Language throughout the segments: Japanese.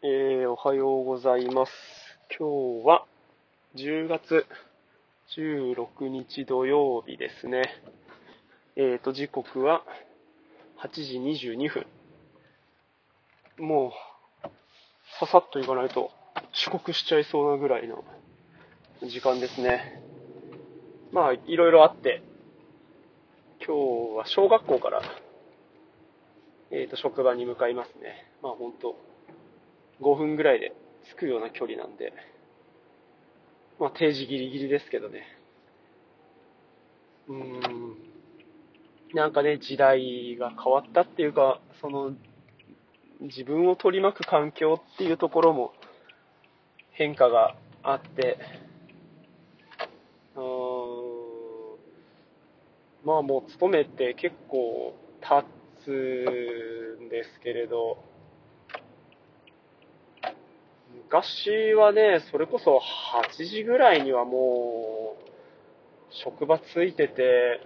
えー、おはようございます。今日は10月16日土曜日ですね。えーと、時刻は8時22分。もう、ささっと行かないと遅刻しちゃいそうなぐらいの時間ですね。まあ、いろいろあって、今日は小学校から、えーと、職場に向かいますね。まあ本当5分ぐらいで着くような距離なんで、まあ定時ギリギリですけどね。うーん。なんかね、時代が変わったっていうか、その、自分を取り巻く環境っていうところも変化があって、うーん、まあもう勤めて結構経つんですけれど、昔はね、それこそ8時ぐらいにはもう、職場ついてて、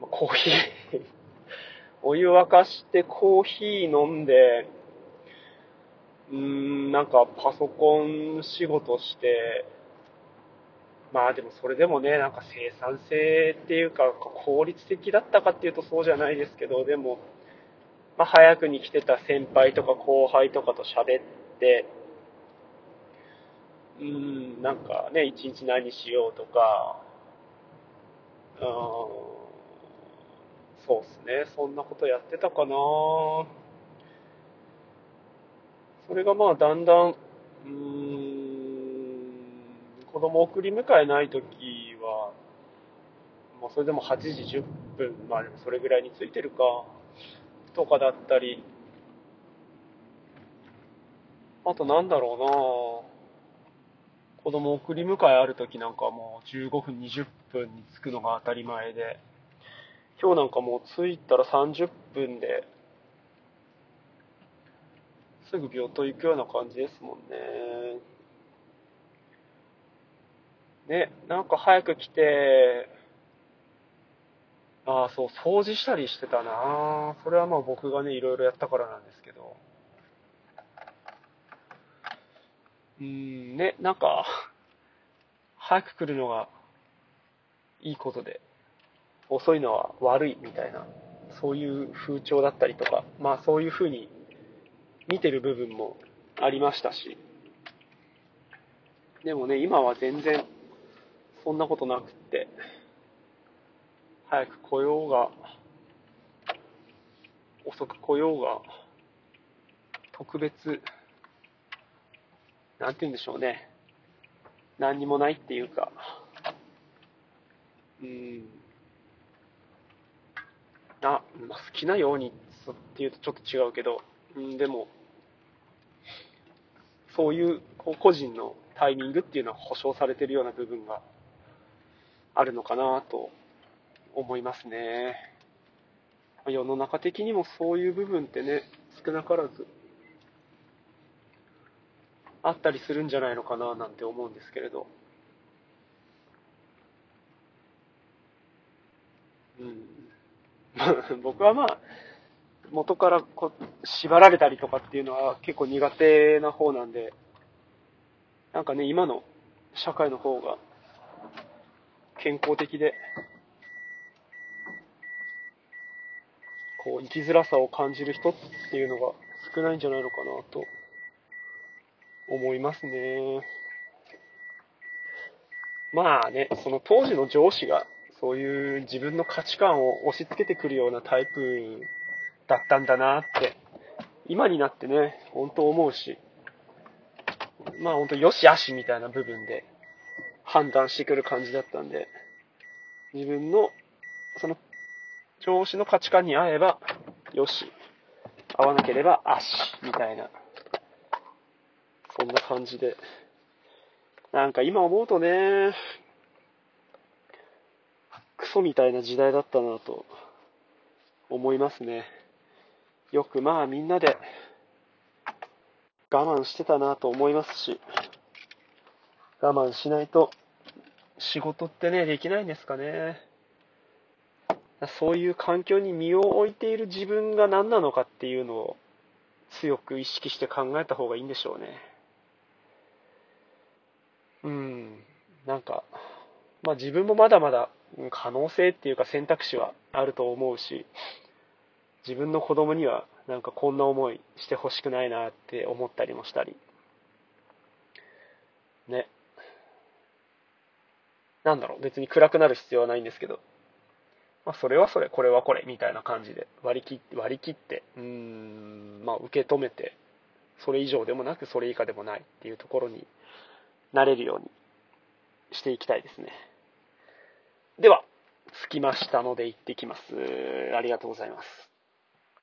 コーヒー お湯沸かしてコーヒー飲んで、うーん、なんかパソコン仕事して、まあでもそれでもね、なんか生産性っていうか効率的だったかっていうとそうじゃないですけど、でも、まあ早くに来てた先輩とか後輩とかと喋っ、うん、なんかね、一日何しようとか、うん、そうっすね、そんなことやってたかな。それがまあだんだん、うん、子供送り迎えないときは、まあそれでも8時10分、まあでそれぐらいについてるか、とかだったり、あとなんだろうな子供送り迎えある時なんかもう15分、20分に着くのが当たり前で、今日なんかもう着いたら30分で、すぐ病棟行くような感じですもんね。ね、なんか早く来て、ああ、そう、掃除したりしてたなそれはまあ僕がね、いろいろやったからなんですけど。うん、ね、なんか、早く来るのがいいことで、遅いのは悪いみたいな、そういう風潮だったりとか、まあそういう風に見てる部分もありましたし、でもね、今は全然そんなことなくって、早く来ようが、遅く来ようが、特別なんて言うんでしょうね。何にもないっていうか、うん。あ、まあ、好きなようにっていうとちょっと違うけど、うん、でも、そういう個人のタイミングっていうのは保証されてるような部分があるのかなと思いますね。世の中的にもそういう部分ってね、少なからずあったりするんじゃないのかななんて思うんですけれど。うん。僕はまあ、元からこ縛られたりとかっていうのは結構苦手な方なんで、なんかね、今の社会の方が健康的で、こう生きづらさを感じる人っていうのが少ないんじゃないのかなと思いますね。まあね、その当時の上司がそういう自分の価値観を押し付けてくるようなタイプだったんだなって、今になってね、本当思うし、まあ本当よしあしみたいな部分で判断してくる感じだったんで、自分のその上司の価値観に合えばよし、合わなければあし、みたいなそんな感じで。なんか今思うとね、クソみたいな時代だったなと思いますね。よくまあみんなで我慢してたなと思いますし、我慢しないと仕事ってね、できないんですかね。そういう環境に身を置いている自分が何なのかっていうのを強く意識して考えた方がいいんでしょうね。うん、なんか、まあ自分もまだまだ可能性っていうか選択肢はあると思うし、自分の子供にはなんかこんな思いしてほしくないなって思ったりもしたり。ね。なんだろう、別に暗くなる必要はないんですけど、まあ、それはそれ、これはこれ、みたいな感じで割り切って、割り切って、うーん、まあ、受け止めて、それ以上でもなく、それ以下でもないっていうところになれるようにしていきたいですね。では、着きましたので行ってきます。ありがとうございます。